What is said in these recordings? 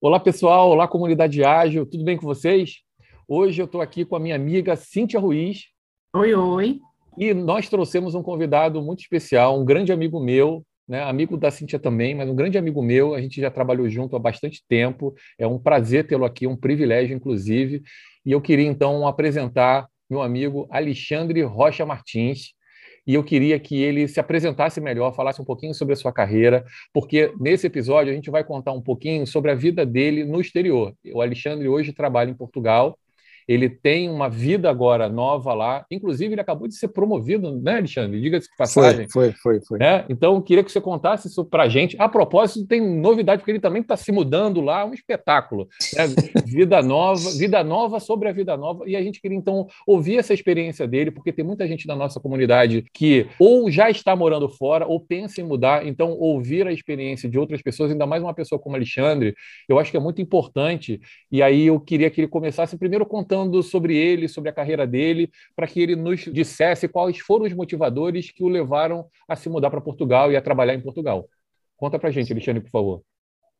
Olá, pessoal. Olá, comunidade ágil. Tudo bem com vocês? Hoje eu estou aqui com a minha amiga Cíntia Ruiz. Oi, oi. E nós trouxemos um convidado muito especial, um grande amigo meu, né? amigo da Cíntia também, mas um grande amigo meu. A gente já trabalhou junto há bastante tempo. É um prazer tê-lo aqui, um privilégio, inclusive. E eu queria, então, apresentar meu amigo Alexandre Rocha Martins e eu queria que ele se apresentasse melhor, falasse um pouquinho sobre a sua carreira, porque nesse episódio a gente vai contar um pouquinho sobre a vida dele no exterior. O Alexandre hoje trabalha em Portugal ele tem uma vida agora nova lá. Inclusive, ele acabou de ser promovido, né, Alexandre? Diga-se de passagem. Foi, foi, foi. foi. Né? Então, eu queria que você contasse isso para a gente. A propósito, tem novidade, porque ele também está se mudando lá, um espetáculo. Né? vida nova, vida nova sobre a vida nova. E a gente queria, então, ouvir essa experiência dele, porque tem muita gente da nossa comunidade que ou já está morando fora ou pensa em mudar. Então, ouvir a experiência de outras pessoas, ainda mais uma pessoa como Alexandre, eu acho que é muito importante. E aí eu queria que ele começasse primeiro contando contando sobre ele, sobre a carreira dele, para que ele nos dissesse quais foram os motivadores que o levaram a se mudar para Portugal e a trabalhar em Portugal. Conta para gente, Alexandre, por favor.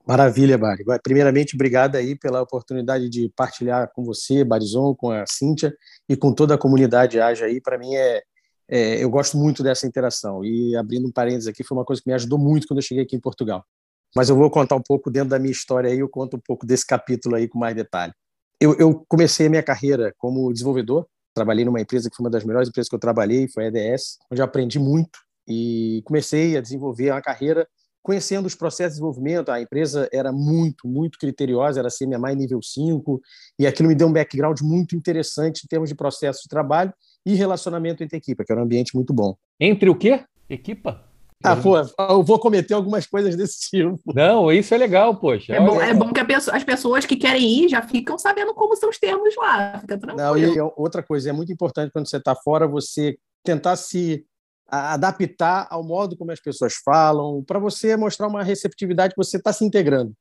Maravilha, Bari. Primeiramente, obrigado aí pela oportunidade de partilhar com você, Barizon, com a Cíntia e com toda a comunidade Aja aí. Para mim é, é, eu gosto muito dessa interação. E abrindo um parênteses aqui, foi uma coisa que me ajudou muito quando eu cheguei aqui em Portugal. Mas eu vou contar um pouco dentro da minha história aí, eu conto um pouco desse capítulo aí com mais detalhe eu, eu comecei a minha carreira como desenvolvedor. Trabalhei numa empresa que foi uma das melhores empresas que eu trabalhei, foi a EDS, onde eu aprendi muito e comecei a desenvolver uma carreira conhecendo os processos de desenvolvimento. A empresa era muito, muito criteriosa, era CMMI nível 5, e aquilo me deu um background muito interessante em termos de processo de trabalho e relacionamento entre equipa, que era um ambiente muito bom. Entre o quê? Equipa? Ah, pô, eu vou cometer algumas coisas desse tipo. Não, isso é legal, poxa. É bom, é bom que pessoa, as pessoas que querem ir já ficam sabendo como são os termos lá. Fica tranquilo. Não, e outra coisa, é muito importante quando você está fora você tentar se adaptar ao modo como as pessoas falam, para você mostrar uma receptividade que você está se integrando.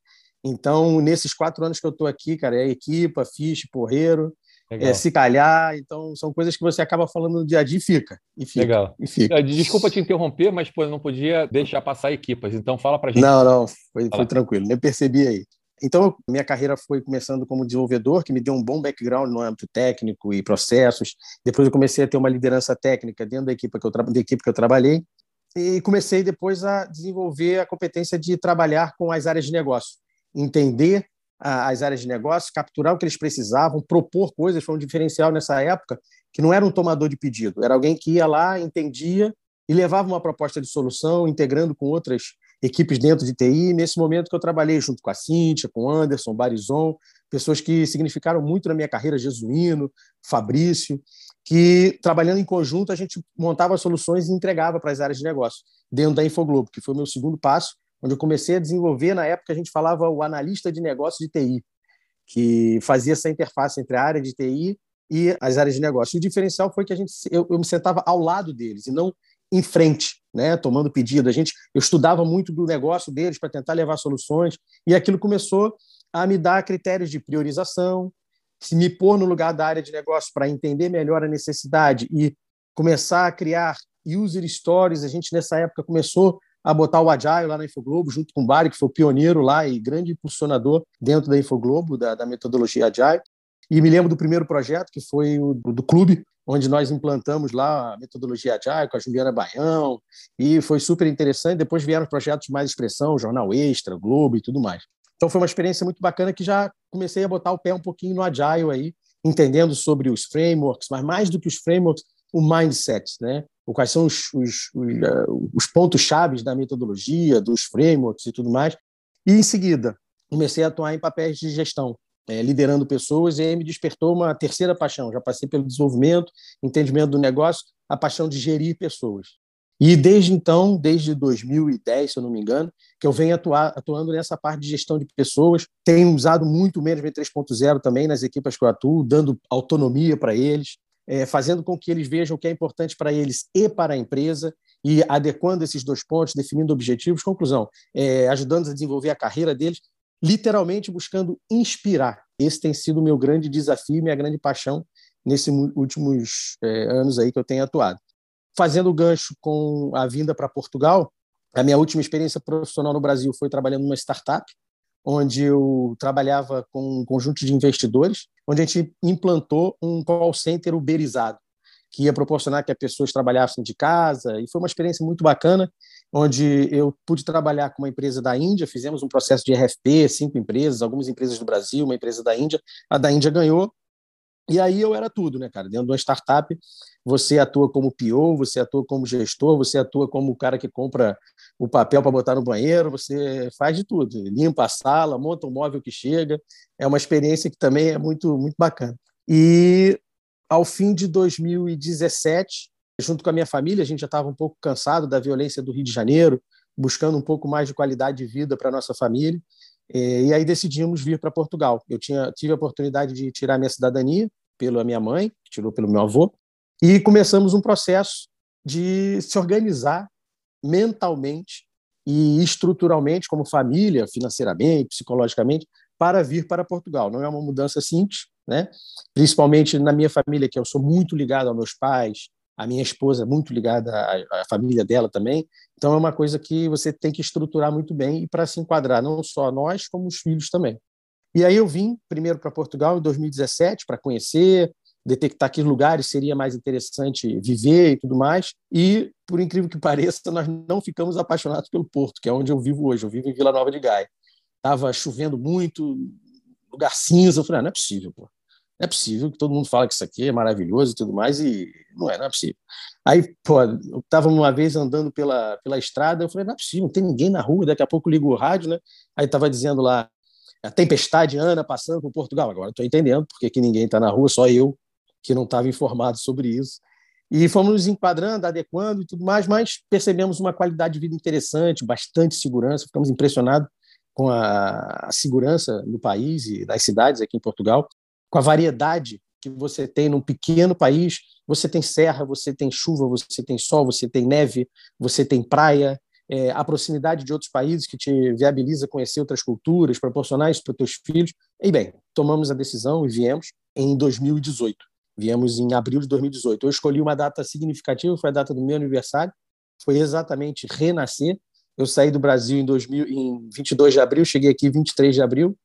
Então, nesses quatro anos que eu estou aqui, cara, é equipa, fiche, porreiro, é, se calhar, então são coisas que você acaba falando no dia a dia e fica. E fica Legal. E fica. Desculpa te interromper, mas pô, não podia deixar passar equipas, então fala para gente. Não, não, foi, foi tranquilo, nem percebi aí. Então, minha carreira foi começando como desenvolvedor, que me deu um bom background no âmbito técnico e processos. Depois eu comecei a ter uma liderança técnica dentro da equipe que eu, da equipe que eu trabalhei. E comecei depois a desenvolver a competência de trabalhar com as áreas de negócio, entender as áreas de negócio, capturar o que eles precisavam, propor coisas, foi um diferencial nessa época, que não era um tomador de pedido, era alguém que ia lá, entendia e levava uma proposta de solução, integrando com outras equipes dentro de TI. Nesse momento que eu trabalhei junto com a Cíntia, com o Anderson, Barizon, pessoas que significaram muito na minha carreira, Jesuíno, Fabrício, que trabalhando em conjunto a gente montava soluções e entregava para as áreas de negócio dentro da Infoglobo, que foi o meu segundo passo onde eu comecei a desenvolver, na época a gente falava o analista de negócio de TI, que fazia essa interface entre a área de TI e as áreas de negócio. E o diferencial foi que a gente, eu, eu me sentava ao lado deles e não em frente, né, tomando pedido. A gente, eu estudava muito do negócio deles para tentar levar soluções e aquilo começou a me dar critérios de priorização, se me pôr no lugar da área de negócio para entender melhor a necessidade e começar a criar user stories. A gente nessa época começou a botar o Agile lá na Infoglobo, junto com o Bari, que foi o pioneiro lá e grande impulsionador dentro da Infoglobo, da, da metodologia Agile. E me lembro do primeiro projeto, que foi o do, do clube, onde nós implantamos lá a metodologia Agile com a Juliana Baião, e foi super interessante. Depois vieram projetos mais expressão, Jornal Extra, Globo e tudo mais. Então foi uma experiência muito bacana que já comecei a botar o pé um pouquinho no Agile aí, entendendo sobre os frameworks, mas mais do que os frameworks, o mindset, né? Quais são os, os, os, eh, os pontos chaves da metodologia, dos frameworks e tudo mais. E, em seguida, comecei a atuar em papéis de gestão, é, liderando pessoas, e aí me despertou uma terceira paixão. Já passei pelo desenvolvimento, entendimento do negócio, a paixão de gerir pessoas. E desde então, desde 2010, se eu não me engano, que eu venho atuar, atuando nessa parte de gestão de pessoas. Tenho usado muito o Management 3.0 também nas equipas que eu atuo, dando autonomia para eles, é, fazendo com que eles vejam o que é importante para eles e para a empresa e adequando esses dois pontos, definindo objetivos. Conclusão, é, ajudando a desenvolver a carreira deles, literalmente buscando inspirar. Esse tem sido o meu grande desafio, minha grande paixão nesses últimos é, anos aí que eu tenho atuado. Fazendo o gancho com a vinda para Portugal, a minha última experiência profissional no Brasil foi trabalhando numa startup, onde eu trabalhava com um conjunto de investidores, onde a gente implantou um call center uberizado, que ia proporcionar que as pessoas trabalhassem de casa, e foi uma experiência muito bacana, onde eu pude trabalhar com uma empresa da Índia, fizemos um processo de RFP, cinco empresas, algumas empresas do Brasil, uma empresa da Índia, a da Índia ganhou, e aí eu era tudo, né, cara? Dentro de uma startup, você atua como PO, você atua como gestor, você atua como o cara que compra o papel para botar no banheiro, você faz de tudo, limpa a sala, monta o móvel que chega. É uma experiência que também é muito muito bacana. E ao fim de 2017, junto com a minha família, a gente já estava um pouco cansado da violência do Rio de Janeiro, buscando um pouco mais de qualidade de vida para nossa família. É, e aí decidimos vir para Portugal. Eu tinha, tive a oportunidade de tirar minha cidadania pela minha mãe, que tirou pelo meu avô, e começamos um processo de se organizar mentalmente e estruturalmente, como família, financeiramente, psicologicamente, para vir para Portugal. Não é uma mudança simples, né? principalmente na minha família, que eu sou muito ligado aos meus pais, a minha esposa é muito ligada à, à, família dela também. Então é uma coisa que você tem que estruturar muito bem e para se enquadrar não só nós como os filhos também. E aí eu vim primeiro para Portugal em 2017 para conhecer, detectar que lugares seria mais interessante viver e tudo mais. E por incrível que pareça, nós não ficamos apaixonados pelo Porto, que é onde eu vivo hoje. Eu vivo em Vila Nova de Gaia. Tava chovendo muito, lugar cinza. Eu falei, ah, não é possível, pô não é possível que todo mundo fala que isso aqui é maravilhoso e tudo mais, e não é, não é possível. Aí, pô, eu estava uma vez andando pela, pela estrada, eu falei, não é possível, não tem ninguém na rua, daqui a pouco ligo o rádio, né? Aí estava dizendo lá, a tempestade Ana passando por Portugal. Agora estou entendendo porque que ninguém está na rua, só eu que não estava informado sobre isso. E fomos nos enquadrando, adequando e tudo mais, mas percebemos uma qualidade de vida interessante, bastante segurança, ficamos impressionados com a, segurança no país e nas cidades aqui em Portugal com a variedade que você tem num pequeno país. Você tem serra, você tem chuva, você tem sol, você tem neve, você tem praia, é, a proximidade de outros países que te viabiliza conhecer outras culturas, proporcionar isso para os teus filhos. E bem, tomamos a decisão e viemos em 2018. Viemos em abril de 2018. Eu escolhi uma data significativa, foi a data do meu aniversário, foi exatamente renascer. Eu saí do Brasil em, 2000, em 22 de abril, cheguei aqui 23 de abril,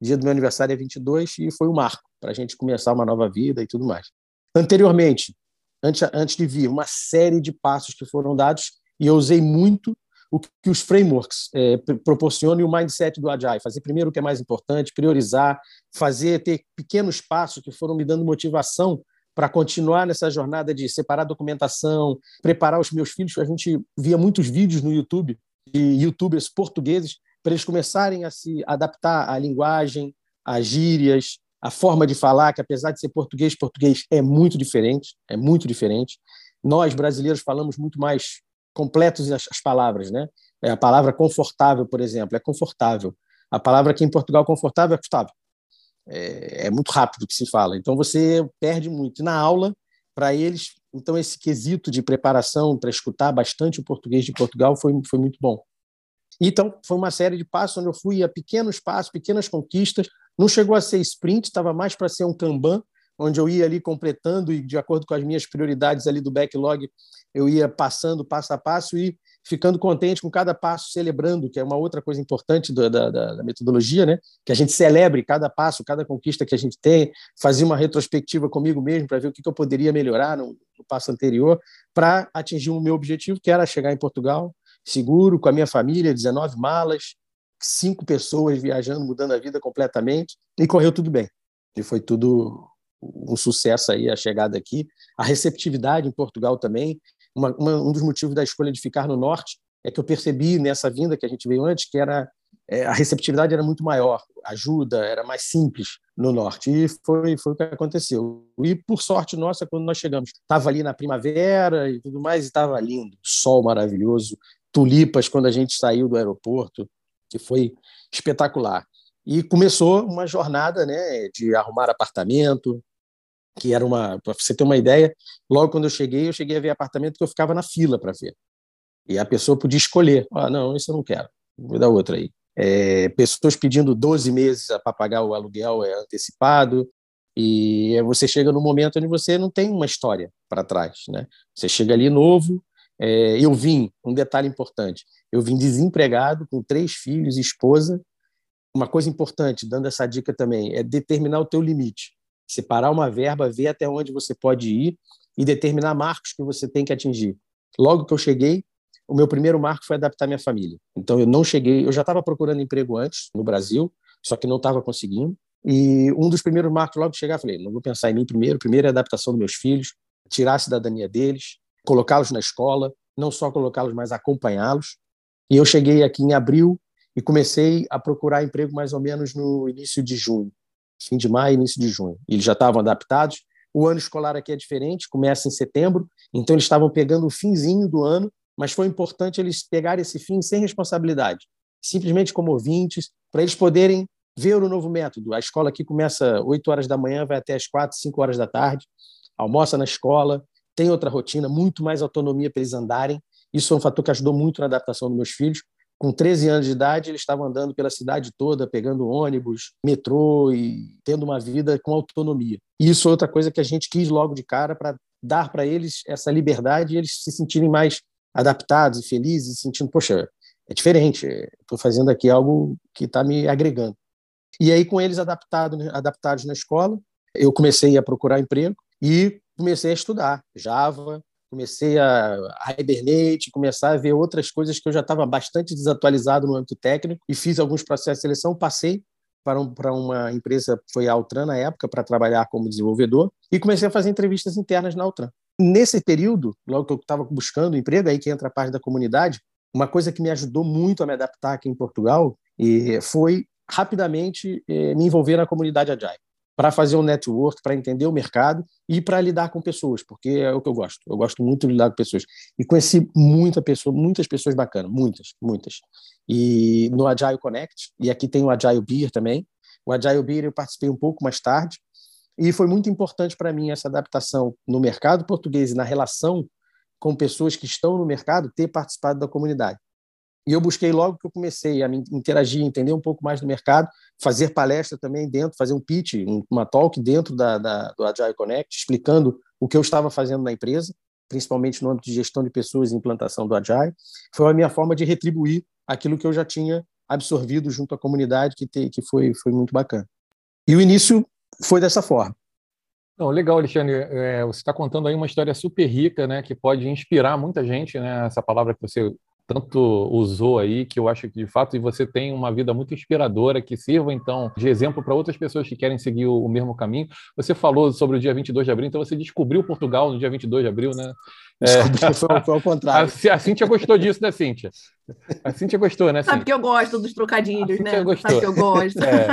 dia do meu aniversário é 22 e foi o um marco para a gente começar uma nova vida e tudo mais. Anteriormente, antes, antes de vir, uma série de passos que foram dados e eu usei muito o que os frameworks é, proporcionam e o mindset do Agile. Fazer primeiro o que é mais importante, priorizar, fazer, ter pequenos passos que foram me dando motivação para continuar nessa jornada de separar documentação, preparar os meus filhos. A gente via muitos vídeos no YouTube de youtubers portugueses para eles começarem a se adaptar à linguagem, às gírias, à forma de falar, que apesar de ser português, português é muito diferente, é muito diferente. Nós, brasileiros, falamos muito mais completos as, as palavras, né? É, a palavra confortável, por exemplo, é confortável. A palavra aqui em Portugal, confortável, é confortável. É, é muito rápido que se fala. Então, você perde muito. Na aula, para eles, então, esse quesito de preparação para escutar bastante o português de Portugal foi, foi muito bom. Então, foi uma série de passos onde eu fui a pequenos passos, pequenas conquistas. Não chegou a ser sprint, estava mais para ser um Kanban, onde eu ia ali completando e, de acordo com as minhas prioridades ali do backlog, eu ia passando passo a passo e ficando contente com cada passo, celebrando, que é uma outra coisa importante da, da, da, metodologia, né? que a gente celebre cada passo, cada conquista que a gente tem, fazer uma retrospectiva comigo mesmo para ver o que, eu poderia melhorar no, no passo anterior para atingir o meu objetivo, que era chegar em Portugal, seguro, com a minha família, 19 malas, cinco pessoas viajando, mudando a vida completamente, e correu tudo bem. E foi tudo um sucesso aí a chegada aqui. A receptividade em Portugal também. Uma, uma, um dos motivos da escolha de ficar no norte é que eu percebi nessa vinda que a gente veio antes que era é, a receptividade era muito maior, ajuda era mais simples no norte e foi foi o que aconteceu. E por sorte nossa, quando nós chegamos, estava ali na primavera e tudo mais, e estava lindo, sol maravilhoso, tulipas quando a gente saiu do aeroporto, que foi espetacular. E começou uma jornada né, de arrumar apartamento, que era uma. Para você ter uma ideia, logo quando eu cheguei, eu cheguei a ver apartamento que eu ficava na fila para ver. E a pessoa podia escolher: ah, não, isso eu não quero, vou dar outra aí. É, pessoas pedindo 12 meses para pagar o aluguel é antecipado, e você chega no momento onde você não tem uma história para trás. Né? Você chega ali novo, é, eu vim, um detalhe importante, eu vim desempregado com três filhos e esposa, uma coisa importante, dando essa dica também, é determinar o teu limite. Separar uma verba, ver até onde você pode ir e determinar marcos que você tem que atingir. Logo que eu cheguei, o meu primeiro marco foi adaptar minha família. Então eu não cheguei, eu já estava procurando emprego antes no Brasil, só que não estava conseguindo. E um dos primeiros marcos logo que chegar, falei, não vou pensar em mim primeiro, primeiro é a adaptação dos meus filhos, tirar a cidadania deles, colocá-los na escola, não só colocá-los, mas acompanhá-los. E eu cheguei aqui em abril e comecei a procurar emprego mais ou menos no início de junho, fim de maio, início de junho. Eles já estavam adaptados. O ano escolar aqui é diferente, começa em setembro, então eles estavam pegando o finzinho do ano, mas foi importante eles pegarem esse fim sem responsabilidade, simplesmente como ouvintes, para eles poderem ver o novo método. A escola aqui começa 8 horas da manhã, vai até as 4, 5 horas da tarde, almoça na escola, tem outra rotina, muito mais autonomia para eles andarem. Isso foi um fator que ajudou muito na adaptação dos meus filhos. Com 13 anos de idade, eles estavam andando pela cidade toda, pegando ônibus, metrô e tendo uma vida com autonomia. E isso é outra coisa que a gente quis logo de cara para dar para eles essa liberdade e eles se sentirem mais adaptados e felizes, sentindo, poxa, é diferente, estou fazendo aqui algo que está me agregando. E aí, com eles adaptado, adaptados na escola, eu comecei a procurar emprego e comecei a estudar Java, comecei a, a Hibernate, começar a ver outras coisas que eu já estava bastante desatualizado no âmbito técnico e fiz alguns processos de seleção, passei para, um, para uma empresa, foi a Altran na época, para trabalhar como desenvolvedor e comecei a fazer entrevistas internas na Altran. Nesse período, logo que eu estava buscando emprego, aí que entra a parte da comunidade, uma coisa que me ajudou muito a me adaptar aqui em Portugal e foi rapidamente eh, me envolver na comunidade Agile para fazer um network, para entender o mercado e para lidar com pessoas, porque é o que eu gosto. Eu gosto muito de lidar com pessoas. E conheci muita pessoa, muitas pessoas bacanas, muitas, muitas. E no Agile Connect, e aqui tem o Agile Beer também. O Agile Beer eu participei um pouco mais tarde, e foi muito importante para mim essa adaptação no mercado português e na relação com pessoas que estão no mercado, ter participado da comunidade. E eu busquei logo que eu comecei a me interagir, entender um pouco mais do mercado, fazer palestra também dentro, fazer um pitch, uma talk dentro da, da, do Agile Connect, explicando o que eu estava fazendo na empresa, principalmente no âmbito de gestão de pessoas e implantação do Agile. Foi a minha forma de retribuir aquilo que eu já tinha absorvido junto à comunidade, que, te, que foi, foi muito bacana. E o início foi dessa forma. Não, legal, Alexandre. É, você está contando aí uma história super rica, né, que pode inspirar muita gente, né? Essa palavra que você tanto usou aí, que eu acho que de fato e você tem uma vida muito inspiradora, que sirva então de exemplo para outras pessoas que querem seguir o, o, mesmo caminho. Você falou sobre o dia 22 de abril, então você descobriu Portugal no dia 22 de abril, né? É... Foi, foi ao contrário. A, a Cíntia gostou disso, né, Cíntia? A Cíntia gostou, né, Cíntia? Sabe que eu gosto dos trocadilhos, né? Gostou. Sabe que eu gosto. É.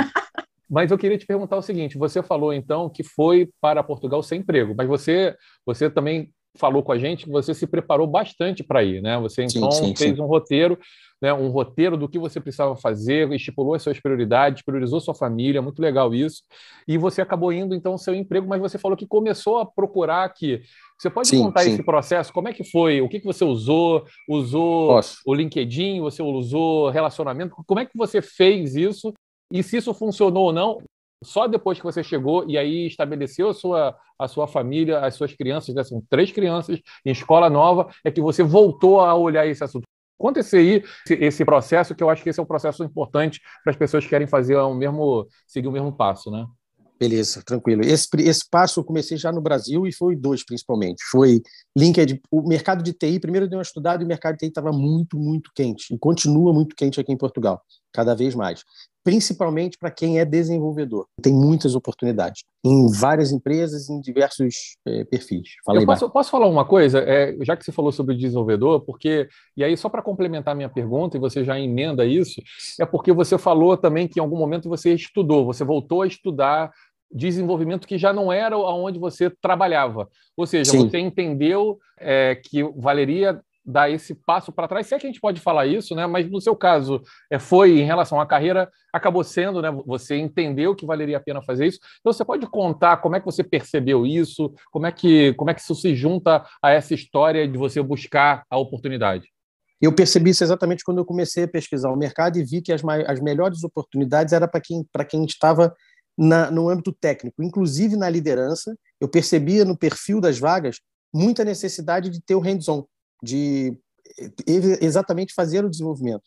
Mas eu queria te perguntar o seguinte: você falou então que foi para Portugal sem emprego, mas você, você também falou com a gente que você se preparou bastante para ir, né? Você então sim, sim, fez sim. um roteiro, né? Um roteiro do que você precisava fazer, estipulou as suas prioridades, priorizou sua família, muito legal isso. E você acabou indo então ao seu emprego, mas você falou que começou a procurar aqui. Você pode contar esse processo? Como é que foi? O que, que você usou? Usou Posso. o LinkedIn? Você usou relacionamento? Como é que você fez isso? E se isso funcionou ou não? Só depois que você chegou e aí estabeleceu a sua, a sua família, as suas crianças, né? são três crianças em escola nova, é que você voltou a olhar esse assunto. Conta esse aí, esse processo, que eu acho que esse é um processo importante para as pessoas que querem fazer o mesmo, seguir o mesmo passo, né? Beleza, tranquilo. Esse, esse passo eu comecei já no Brasil e foi dois principalmente. Foi LinkedIn, o mercado de TI, primeiro eu dei uma estudada e o mercado de TI estava muito, muito quente e continua muito quente aqui em Portugal, cada vez mais principalmente para quem é desenvolvedor. Tem muitas oportunidades em várias empresas, em diversos é, perfis. Fala aí, posso, posso, falar uma coisa, é, já que você falou sobre desenvolvedor, porque, e aí só para complementar minha pergunta, e você já emenda isso, é porque você falou também que em algum momento você estudou, você voltou a estudar desenvolvimento que já não era aonde você trabalhava. Ou seja, Sim. você entendeu é, que valeria dar esse passo para trás, se é que a gente pode falar isso, né? Mas no seu caso, é, foi em relação à carreira, acabou sendo, né? Você entendeu que valeria a pena fazer isso. Então você pode contar como é que você percebeu isso, como é que como é que isso se junta a essa história de você buscar a oportunidade. Eu percebi isso exatamente quando eu comecei a pesquisar o mercado e vi que as, as melhores oportunidades era para quem para quem estava na, no âmbito técnico, inclusive na liderança. Eu percebia no perfil das vagas muita necessidade de ter o hands-on de exatamente fazer o desenvolvimento.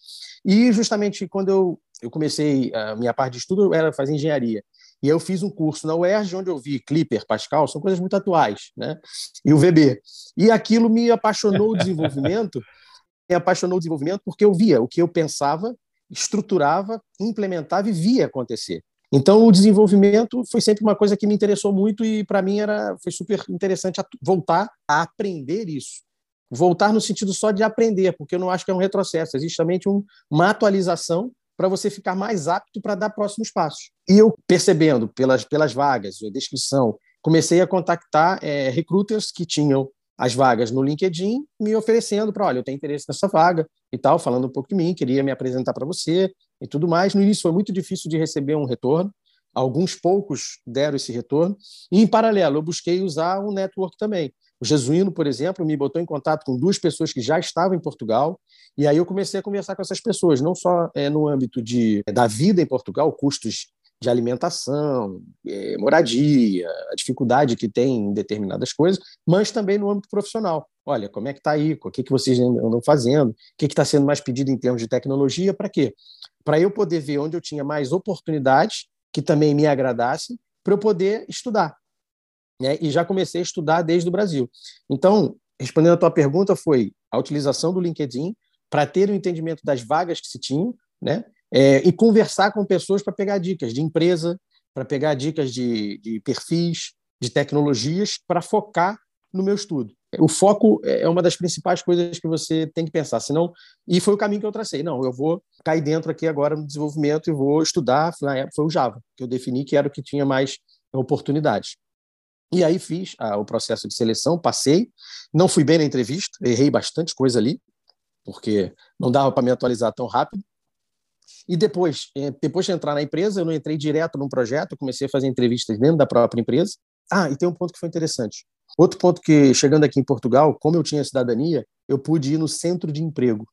E justamente quando eu eu comecei a minha parte de estudo era fazer engenharia. E eu fiz um curso na UERJ, onde eu vi Clipper, Pascal, são coisas muito atuais, né? E o VB. E aquilo me apaixonou o desenvolvimento, me apaixonou o desenvolvimento porque eu via o que eu pensava, estruturava, implementava e via acontecer. Então, o desenvolvimento foi sempre uma coisa que me interessou muito e, para mim, era, foi super interessante voltar a aprender isso. Voltar no sentido só de aprender, porque eu não acho que é um retrocesso, existe também um, uma atualização para você ficar mais apto para dar próximos passos. E eu, percebendo pelas, pelas vagas, a descrição, comecei a contactar é, recruiters que tinham as vagas no LinkedIn, me oferecendo para, olha, eu tenho interesse nessa vaga e tal, falando um pouco de mim, queria me apresentar para você e tudo mais. No início foi muito difícil de receber um retorno, alguns poucos deram esse retorno, e em paralelo eu busquei usar o network também. O Jesuíno, por exemplo, me botou em contato com duas pessoas que já estavam em Portugal, e aí eu comecei a conversar com essas pessoas, não só é, no âmbito de, da vida em Portugal, custos de alimentação, é, moradia, a dificuldade que tem em determinadas coisas, mas também no âmbito profissional. Olha, como é que está aí? O que, que vocês andam fazendo? O que está sendo mais pedido em termos de tecnologia? Para quê? Para eu poder ver onde eu tinha mais oportunidades que também me agradassem, para eu poder estudar. Né? E já comecei a estudar desde o Brasil. Então, respondendo a tua pergunta, foi a utilização do LinkedIn para ter o um entendimento das vagas que se tinham, né? É, e conversar com pessoas para pegar dicas de empresa, para pegar dicas de, de perfis, de tecnologias, para focar no meu estudo. O foco é uma das principais coisas que você tem que pensar, senão e foi o caminho que eu tracei. Não, eu vou cair dentro aqui agora no desenvolvimento e vou estudar. Na época foi o Java que eu defini que era o que tinha mais oportunidades. E aí fiz ah, o processo de seleção, passei, não fui bem na entrevista, errei bastante coisa ali, porque não dava para me atualizar tão rápido. E depois, eh, depois de entrar na empresa, eu não entrei direto num projeto, comecei a fazer entrevistas dentro da própria empresa. Ah, e tem um ponto que foi interessante. Outro ponto que, chegando aqui em Portugal, como eu tinha cidadania, eu pude ir no centro de emprego.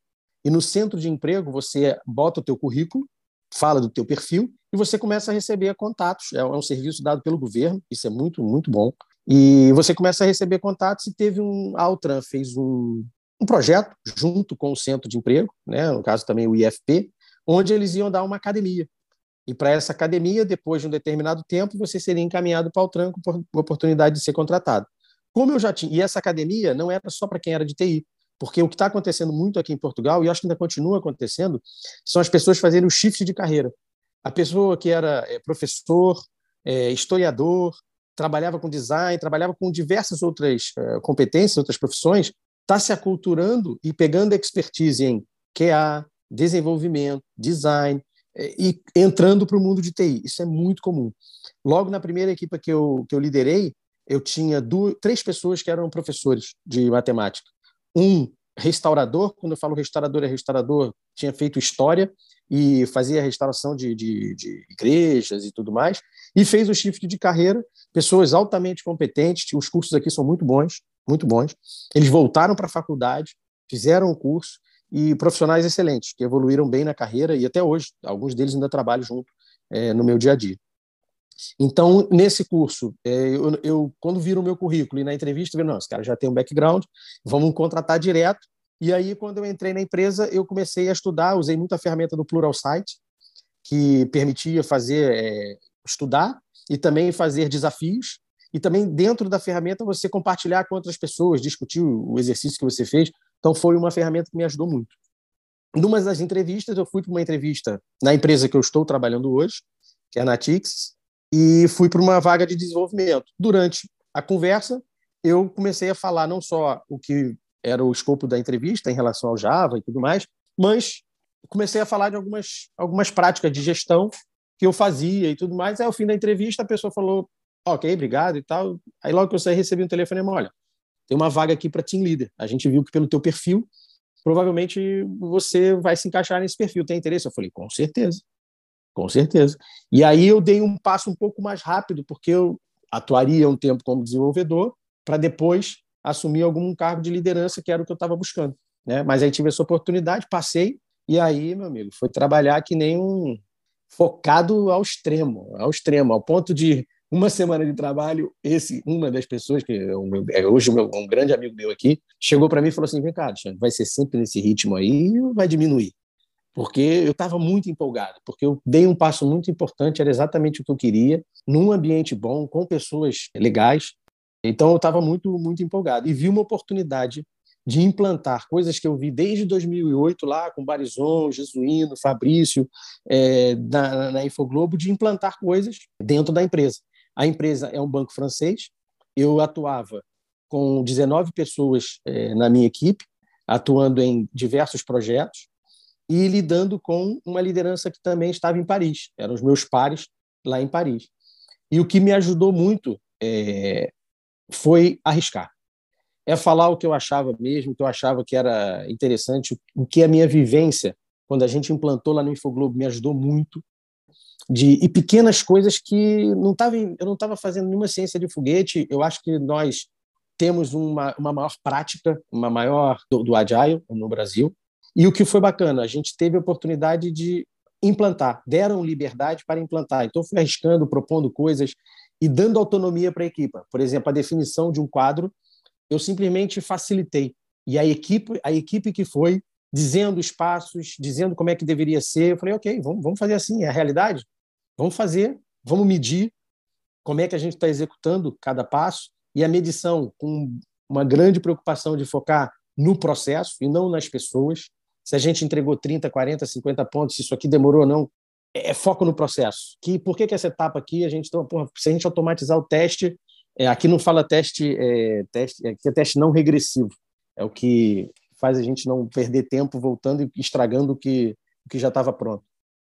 E no centro de emprego, você bota o teu currículo, fala do teu perfil e você começa a receber contatos. É um serviço dado pelo governo, isso é muito, muito bom. E você começa a receber contatos e teve um... A Altran fez um, um projeto junto com o centro de emprego, né, no caso também o IFP, onde eles iam dar uma academia. E para essa academia, depois de um determinado tempo, você seria encaminhado para o tranco por oportunidade de ser contratado. Como eu já tinha, e essa academia não era só para quem era de TI, porque o que está acontecendo muito aqui em Portugal, e acho que ainda continua acontecendo, são as pessoas fazerem o shift de carreira. A pessoa que era é, professor, é, historiador, trabalhava com design, trabalhava com diversas outras é, competências, outras profissões, está se aculturando e pegando expertise em QA, desenvolvimento, design, e entrando para o mundo de TI. Isso é muito comum. Logo na primeira equipe que eu, que eu liderei, eu tinha duas, três pessoas que eram professores de matemática. Um restaurador, quando eu falo restaurador, é restaurador, tinha feito história e fazia restauração de, de, de igrejas e tudo mais, e fez o shift de carreira, pessoas altamente competentes, os cursos aqui são muito bons, muito bons. Eles voltaram para a faculdade, fizeram o curso, e profissionais excelentes, que evoluíram bem na carreira e até hoje, alguns deles ainda trabalham junto é, no meu dia a dia. Então, nesse curso, é, eu, eu, quando viro o meu currículo e na entrevista, vi, não, esse cara já tem um background, vamos contratar direto. E aí, quando eu entrei na empresa, eu comecei a estudar, usei muito a ferramenta do Pluralsight, que permitia fazer, é, estudar e também fazer desafios, e também dentro da ferramenta você compartilhar com outras pessoas, discutir o exercício que você fez. Então, foi uma ferramenta que me ajudou muito. Numa das entrevistas, eu fui para uma entrevista na empresa que eu estou trabalhando hoje, que é a Natix, e fui para uma vaga de desenvolvimento. Durante a conversa, eu comecei a falar não só o que era o escopo da entrevista em relação ao Java e tudo mais, mas comecei a falar de algumas, algumas práticas de gestão que eu fazia e tudo mais. Aí, ao fim da entrevista, a pessoa falou: Ok, obrigado e tal. Aí, logo que eu saí, recebi um telefone e olha, tem uma vaga aqui para team leader. A gente viu que pelo teu perfil, provavelmente você vai se encaixar nesse perfil. Tem interesse? Eu falei, com certeza. Com certeza. E aí eu dei um passo um pouco mais rápido, porque eu atuaria um tempo como desenvolvedor para depois assumir algum cargo de liderança, que era o que eu estava buscando. Né? Mas aí tive essa oportunidade, passei, e aí, meu amigo, foi trabalhar que nem um focado ao extremo, ao extremo, ao ponto de uma semana de trabalho, esse, uma das pessoas, que é, é hoje um grande amigo meu aqui, chegou para mim e falou assim: vem cá, vai ser sempre nesse ritmo aí ou vai diminuir? Porque eu estava muito empolgado, porque eu dei um passo muito importante, era exatamente o que eu queria, num ambiente bom, com pessoas legais. Então eu estava muito, muito empolgado e vi uma oportunidade de implantar coisas que eu vi desde 2008 lá com Barizon, Jesuíno, Fabrício, é, na, na Infoglobo, de implantar coisas dentro da empresa. A empresa é um banco francês, eu atuava com 19 pessoas é, na minha equipe, atuando em diversos projetos e lidando com uma liderança que também estava em Paris, eram os meus pares lá em Paris. E o que me ajudou muito é, foi arriscar. É falar o que eu achava mesmo, o que eu achava que era interessante, o que a minha vivência, quando a gente implantou lá no Infoglobo, me ajudou muito de e pequenas coisas que não tava, eu não estava fazendo nenhuma ciência de foguete. Eu acho que nós temos uma, uma maior prática, uma maior do, do Agile no Brasil. E o que foi bacana, a gente teve a oportunidade de implantar, deram liberdade para implantar. Então, fui arriscando, propondo coisas e dando autonomia para a equipe. Por exemplo, a definição de um quadro, eu simplesmente facilitei. E a equipe, a equipe que foi dizendo os passos, dizendo como é que deveria ser, eu falei, ok, vamos, vamos fazer assim, é a realidade. Vamos fazer, vamos medir como é que a gente está executando cada passo e a medição com uma grande preocupação de focar no processo e não nas pessoas. Se a gente entregou 30, 40, 50 pontos, se isso aqui demorou ou não, é, é foco no processo. Que por que, que essa etapa aqui a gente então, porra, se a gente automatizar o teste, é, aqui não fala teste, é, teste, aqui é teste não regressivo. É o que faz a gente não perder tempo voltando e estragando o que, o que já estava pronto.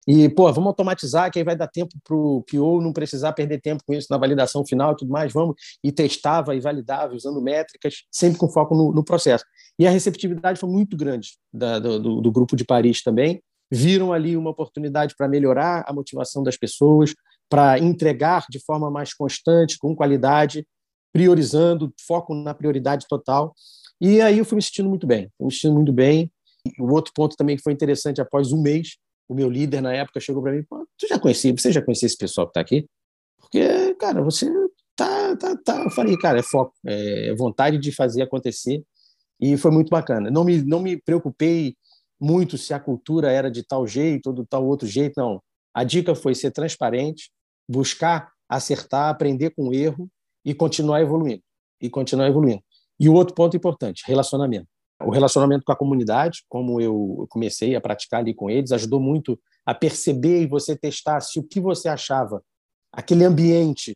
E, pô, vamos automatizar, que aí vai dar tempo para o PO não precisar perder tempo com isso na validação final e tudo mais. Vamos e testava e validava usando métricas, sempre com foco no, no processo. E a receptividade foi muito grande da, do, do grupo de Paris também. Viram ali uma oportunidade para melhorar a motivação das pessoas, para entregar de forma mais constante, com qualidade, priorizando, foco na prioridade total. E aí eu fui me sentindo muito bem, fui me sentindo muito bem. O outro ponto também que foi interessante, após um mês, o meu líder na época chegou para mim, tu já conhecia, você já conhecia esse pessoal que está aqui? Porque, cara, você tá, tá, tá. Eu falei, cara, é foco, é vontade de fazer acontecer e foi muito bacana. Não me, não me preocupei muito se a cultura era de tal jeito ou de tal outro jeito, não. A dica foi ser transparente, buscar acertar, aprender com o erro e continuar evoluindo. E continuar evoluindo. E o outro ponto importante, relacionamento o relacionamento com a comunidade, como eu comecei a praticar ali com eles, ajudou muito a perceber e você testar se o que você achava, aquele ambiente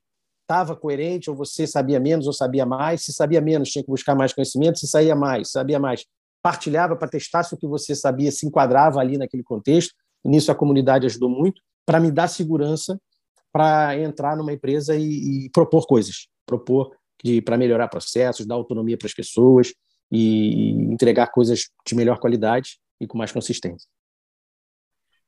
estava coerente ou você sabia menos ou sabia mais. Se sabia menos, tinha que buscar mais conhecimento. Se saía mais, sabia mais, partilhava para testar se o que você sabia se enquadrava ali naquele contexto. Nisso a comunidade ajudou muito para me dar segurança para entrar numa empresa e, e propor coisas, propor para melhorar processos, dar autonomia para as pessoas e entregar coisas de melhor qualidade e com mais consistência.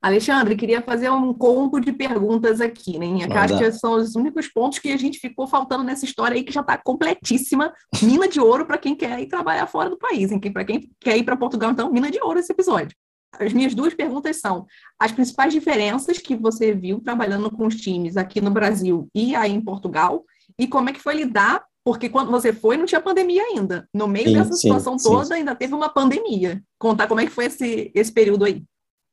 Alexandre, queria fazer um combo de perguntas aqui, né? Minha caixa são os únicos pontos que a gente ficou faltando nessa história aí, que já está completíssima. Mina de ouro para quem quer ir trabalhar fora do país, para quem quer ir para Portugal, então, mina de ouro esse episódio. As minhas duas perguntas são: as principais diferenças que você viu trabalhando com os times aqui no Brasil e aí em Portugal, e como é que foi lidar porque quando você foi, não tinha pandemia ainda. No meio sim, dessa situação sim, toda, sim. ainda teve uma pandemia. Contar como é que foi esse, esse período aí.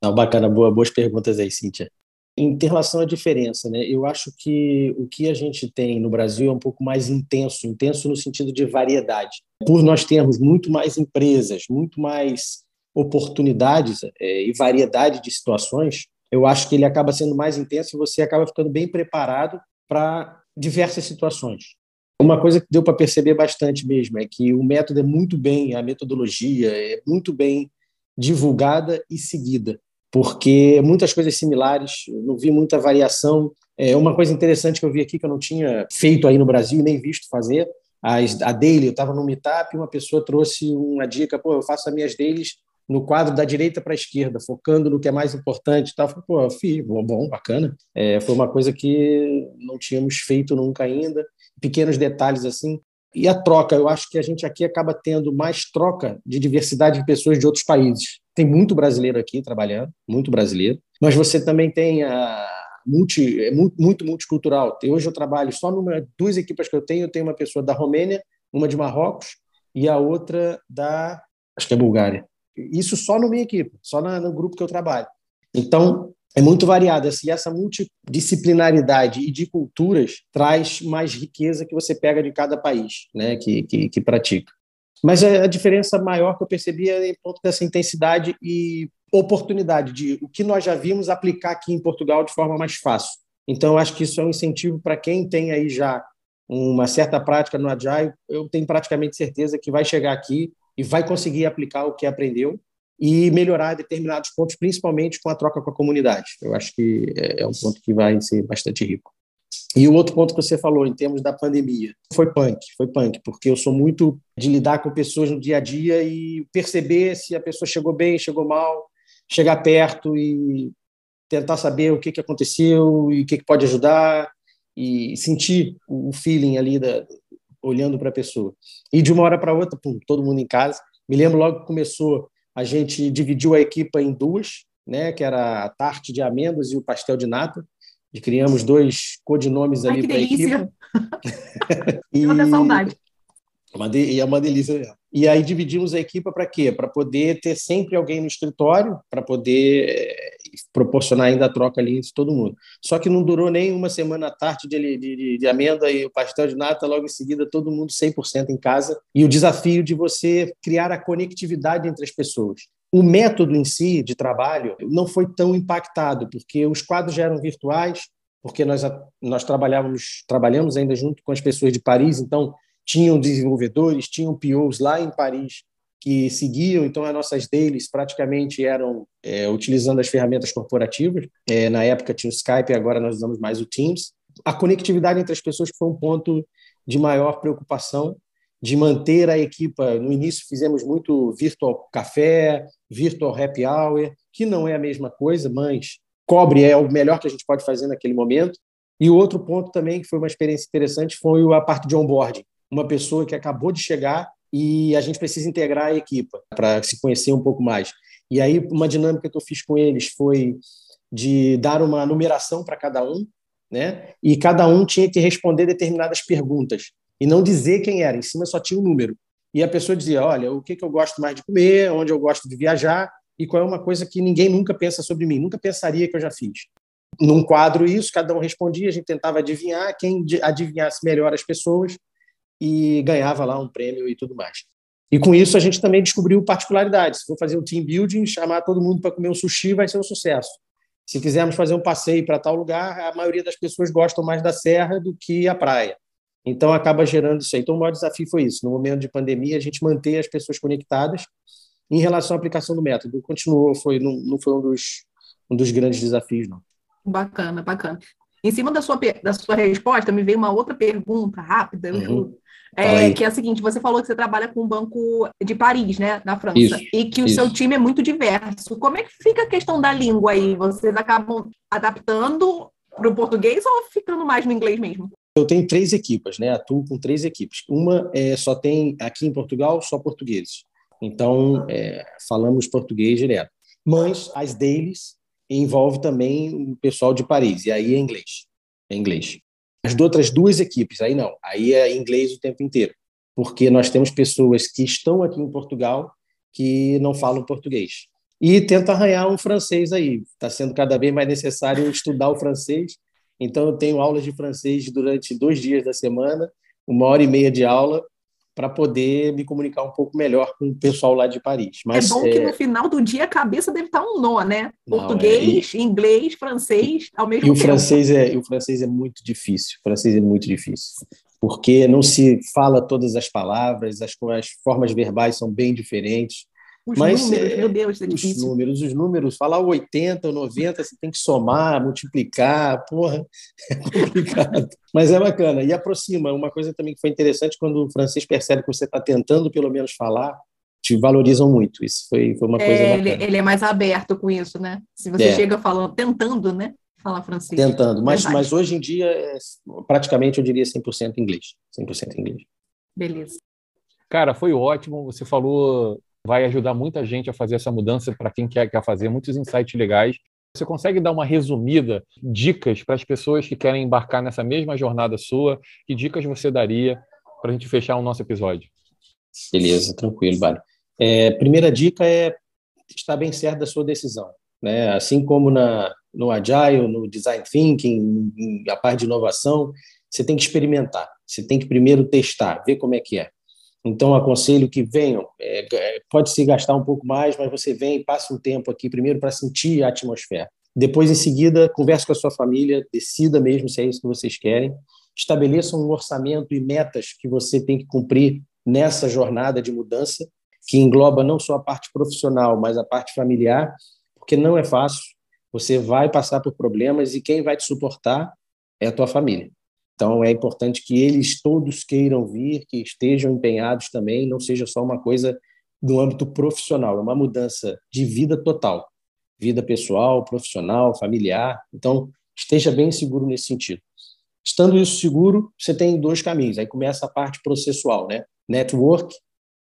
Não, bacana, boa, boas perguntas aí, Cíntia. Em relação à diferença, né? Eu acho que o que a gente tem no Brasil é um pouco mais intenso, intenso no sentido de variedade. Por nós termos muito mais empresas, muito mais oportunidades é, e variedade de situações, eu acho que ele acaba sendo mais intenso e você acaba ficando bem preparado para diversas situações. Uma coisa que deu para perceber bastante mesmo é que o método é muito bem, a metodologia é muito bem divulgada e seguida, porque muitas coisas similares, não vi muita variação. É uma coisa interessante que eu vi aqui que eu não tinha feito aí no Brasil nem visto fazer, a daily, eu estava no meetup e uma pessoa trouxe uma dica, pô, eu faço as minhas dailies no quadro da direita para a esquerda, focando no que é mais importante. Tal. Falei, pô, fi, bom, bacana. É, foi uma coisa que não tínhamos feito nunca ainda pequenos detalhes assim. E a troca, eu acho que a gente aqui acaba tendo mais troca de diversidade de pessoas de outros países. Tem muito brasileiro aqui trabalhando, muito brasileiro, mas você também tem a multi, é muito multicultural. Hoje eu trabalho só numa duas equipas que eu tenho, eu tenho uma pessoa da Romênia, uma de Marrocos e a outra da acho que é Bulgária. Isso só na minha equipe, só na, no grupo que eu trabalho. Então, é muito variada. Assim, essa multidisciplinaridade e de culturas traz mais riqueza que você pega de cada país né, que, que, que pratica. Mas a diferença maior que eu percebi é em ponto dessa intensidade e oportunidade de o que nós já vimos aplicar aqui em Portugal de forma mais fácil. Então, eu acho que isso é um incentivo para quem tem aí já uma certa prática no Agile. Eu tenho praticamente certeza que vai chegar aqui e vai conseguir aplicar o que aprendeu e melhorar determinados pontos, principalmente com a troca com a comunidade. Eu acho que é, é um ponto que vai ser bastante rico. E o outro ponto que você falou em termos da pandemia foi punk, foi punk, porque eu sou muito de lidar com pessoas no dia a dia e perceber se a pessoa chegou bem, chegou mal, chegar perto e tentar saber o que, que aconteceu e o que, que pode ajudar e sentir o feeling ali da, olhando para a pessoa. E de uma hora para outra, pum, todo mundo em casa. Me lembro logo que começou, a gente dividiu a equipa em duas, né, que era a tarte de amêndoas e o pastel de nata e criamos dois codinomes ali para a equipe. e... Uma saudade. Uma de... E é uma delícia. E aí dividimos a equipa para quê? Para poder ter sempre alguém no escritório, para poder eh, proporcionar ainda a troca ali entre todo mundo. Só que não durou nem uma semana à tarde de, de, de e o pastel de nata, logo em seguida todo mundo 100% em casa. E o desafio de você criar a conectividade entre as pessoas. O método em si de trabalho não foi tão impactado, porque os quadros já eram virtuais, porque nós, nós trabalhávamos, trabalhamos ainda junto com as pessoas de Paris, então tinham desenvolvedores, tinham POs lá em Paris que seguiam, então as nossas dailies praticamente eram é, utilizando as ferramentas corporativas. É, na época tinha o Skype, agora nós usamos mais o Teams. A conectividade entre as pessoas foi um ponto de maior preocupação de manter a equipa. No início fizemos muito virtual café, virtual happy hour, que não é a mesma coisa, mas cobre é o melhor que a gente pode fazer naquele momento. E o outro ponto também que foi uma experiência interessante foi a parte de onboarding. Uma pessoa que acabou de chegar e a gente precisa integrar a equipa para se conhecer um pouco mais. E aí uma dinâmica que eu fiz com eles foi de dar uma numeração para cada um, né? E cada um tinha que responder determinadas perguntas e não dizer quem era. Em cima só tinha um número. E a pessoa dizia: Olha, o que, que eu gosto mais de comer, onde eu gosto de viajar e qual é uma coisa que ninguém nunca pensa sobre mim, nunca pensaria que eu já fiz. Num quadro, isso, cada um respondia, a gente tentava adivinhar, quem adivinhasse melhor as pessoas e ganhava lá um prêmio e tudo mais. E com isso a gente também descobriu particularidades. Se for fazer um team building, chamar todo mundo para comer um sushi vai ser um sucesso. Se quisermos fazer um passeio para tal lugar, a maioria das pessoas gostam mais da serra do que a praia. Então, acaba gerando isso aí. Então, o maior desafio foi isso. No momento de pandemia, a gente manter as pessoas conectadas em relação à aplicação do método. Continuou, foi, não, não foi um dos, um dos grandes desafios, não. Bacana, bacana. Em cima da sua, da sua resposta, me veio uma outra pergunta rápida, uhum. é, que é a seguinte: você falou que você trabalha com o Banco de Paris, né, na França, isso, e que o isso. seu time é muito diverso. Como é que fica a questão da língua aí? Vocês acabam adaptando para o português ou ficando mais no inglês mesmo? Eu tenho três equipas, né? Atuo com três equipes. Uma é, só tem aqui em Portugal só portugueses. Então é, falamos português direto. Mas as dailies envolve também o pessoal de Paris e aí é inglês. É inglês. As outras duas equipes aí não. Aí é inglês o tempo inteiro, porque nós temos pessoas que estão aqui em Portugal que não falam português e tenta arranhar um francês aí. Está sendo cada vez mais necessário estudar o francês então, eu tenho aulas de francês durante dois dias da semana, uma hora e meia de aula, para poder me comunicar um pouco melhor com o pessoal lá de Paris. Mas, é bom é... que no final do dia a cabeça deve estar um nó, né? Português, Não, é... inglês, francês, ao mesmo e tempo. O francês é, o francês é muito difícil. O francês é muito difícil. Porque não se fala todas as palavras, as, as formas verbais são bem diferentes. Os Mas, números, é, meu Deus, é os difícil. números, os números, falar 80 ou 90, você tem que somar, multiplicar, porra, é complicado. Mas é bacana, e aproxima. Uma coisa também que foi interessante, quando o francês percebe que você está tentando pelo menos falar, te valorizam muito. Isso foi, foi uma coisa é, bacana. Ele, ele, é mais aberto com isso, né? Se você é. chega falando, tentando, né? Falar francês. Tentando, mas, mas hoje em dia, é, praticamente eu diria 100% inglês. 100% inglês. Beleza. Cara, foi ótimo. Você falou vai ajudar muita gente a fazer essa mudança para quem quer, quer fazer, muitos insights legais. Você consegue dar uma resumida, dicas para as pessoas que querem embarcar nessa mesma jornada sua? Que dicas você daria para a gente fechar o nosso episódio? Beleza, tranquilo, vale. É, primeira dica é estar bem certo da sua decisão. né? assim como na, no Agile, no Design Thinking, a parte de inovação, você tem que experimentar, você tem que primeiro testar, ver como é que é. Então, aconselho que venham. É, é pode se gastar um pouco mais, mas você vem e passa um tempo aqui primeiro para sentir a atmosfera. Depois, em seguida, converse com a sua família, decida mesmo se é isso que vocês querem. Estabeleça um orçamento e metas que você tem que cumprir nessa jornada de mudança, que engloba não só a parte profissional, mas a parte familiar, porque não é fácil. Você vai passar por problemas e quem vai te suportar é a tua família. Então, é importante que eles todos queiram vir, que estejam empenhados também, não seja só uma coisa do âmbito profissional, é uma mudança de vida total, vida pessoal, profissional, familiar. Então, esteja bem seguro nesse sentido. Estando isso seguro, você tem dois caminhos. Aí começa a parte processual, né? Network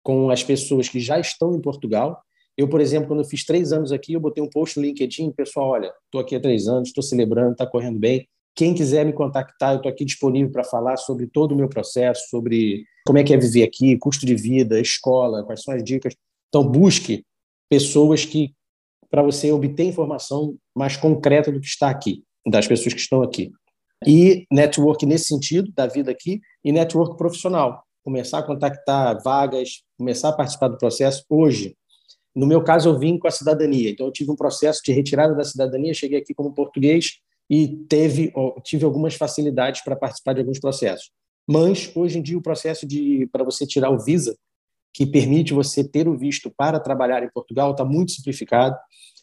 com as pessoas que já estão em Portugal. Eu, por exemplo, quando eu fiz três anos aqui, eu botei um post no LinkedIn, pessoal, olha, estou aqui há três anos, estou celebrando, está correndo bem quem quiser me contactar, eu estou aqui disponível para falar sobre todo o meu processo, sobre como é que é viver aqui, custo de vida, escola, quais são as dicas. Então, busque pessoas que, para você obter informação mais concreta do que está aqui, das pessoas que estão aqui. E network nesse sentido, da vida aqui, e network profissional. Começar a contactar vagas, começar a participar do processo hoje. No meu caso, eu vim com a cidadania. Então, eu tive um processo de retirada da cidadania, cheguei aqui como português, e teve, tive algumas facilidades para participar de alguns processos. Mas, hoje em dia, o processo de para você tirar o Visa, que permite você ter o visto para trabalhar em Portugal, está muito simplificado,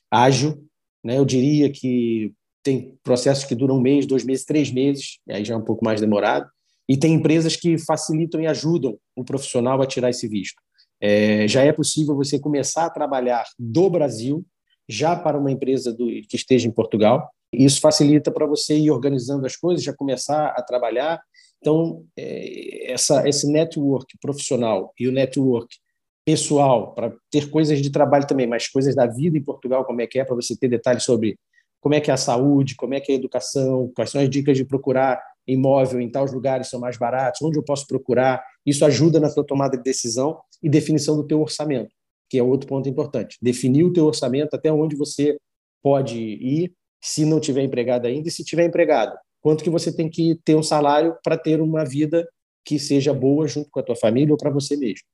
ágil. Né? Eu diria que tem processos que duram um mês, dois meses, três meses, aí já é um pouco mais demorado. E tem empresas que facilitam e ajudam o profissional a tirar esse visto. É, já é possível você começar a trabalhar do Brasil já para uma empresa do, que esteja em Portugal. Isso facilita para você ir organizando as coisas, já começar a trabalhar. Então, é, essa, esse network profissional e o network pessoal, para ter coisas de trabalho também, mas coisas da vida em Portugal, como é que é, para você ter detalhes sobre como é que é a saúde, como é que é a educação, quais são as dicas de procurar imóvel em tais lugares são mais baratos, onde eu posso procurar. Isso ajuda na sua tomada de decisão e definição do teu orçamento, que é outro ponto importante. Definir o teu orçamento até onde você pode ir se não tiver empregado ainda, e se tiver empregado, quanto que você tem que ter um salário para ter uma vida que seja boa junto com a tua família ou para você mesmo.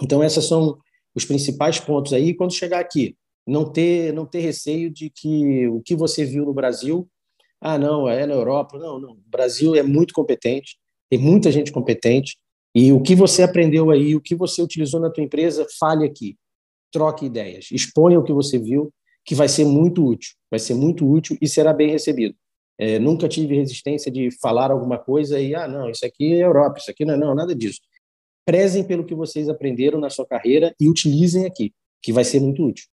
Então esses são os principais pontos aí. Quando chegar aqui, não ter não ter receio de que o que você viu no Brasil, ah não, é na Europa, não, não. O Brasil é muito competente, tem muita gente competente e o que você aprendeu aí, o que você utilizou na tua empresa, fale aqui. Troque ideias, exponha o que você viu que vai ser muito útil, vai ser muito útil e será bem recebido. É, nunca tive resistência de falar alguma coisa e, ah, não, isso aqui é Europa, isso aqui não é, não, nada disso. Prezem pelo que vocês aprenderam na sua carreira e utilizem aqui, que vai ser muito útil.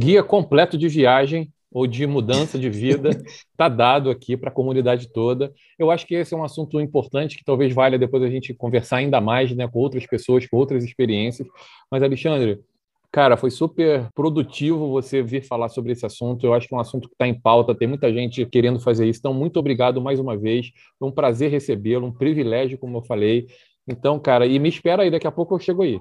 Guia completo de viagem ou de mudança de vida está dado aqui para a comunidade toda. Eu acho que esse é um assunto importante que talvez valha depois a gente conversar ainda mais né, com outras pessoas, com outras experiências. Mas, Alexandre, Cara, foi super produtivo você vir falar sobre esse assunto. Eu acho que é um assunto que está em pauta, tem muita gente querendo fazer isso. Então, muito obrigado mais uma vez. Foi um prazer recebê-lo, um privilégio, como eu falei. Então, cara, e me espera aí, daqui a pouco eu chego aí.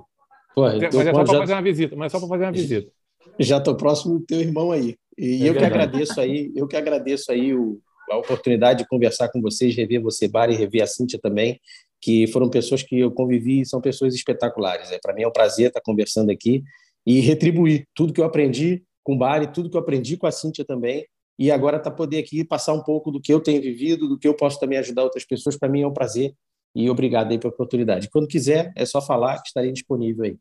Pô, mas é só para já... fazer uma visita, mas é só para fazer uma visita. Já estou próximo do teu irmão aí. E é eu verdade. que agradeço aí, eu que agradeço aí o, a oportunidade de conversar com vocês, rever você, Bari, rever a Cíntia também, que foram pessoas que eu convivi e são pessoas espetaculares. É, para mim é um prazer estar conversando aqui e retribuir tudo que eu aprendi com o Bari, tudo que eu aprendi com a Cíntia também, e agora tá poder aqui passar um pouco do que eu tenho vivido, do que eu posso também ajudar outras pessoas, para mim é um prazer e obrigado aí pela oportunidade. Quando quiser, é só falar que estarei disponível aí.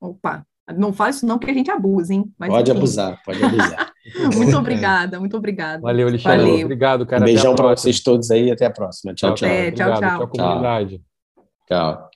Opa, não faz isso não que a gente abusa, hein? Mas, pode enfim. abusar, pode abusar. muito obrigada, muito obrigada. Valeu, Alexandre. Valeu. Obrigado, cara. Um beijão para vocês todos aí, até a próxima. Tchau, tchau. É, tchau, tchau. Tchau, comunidade. Tchau.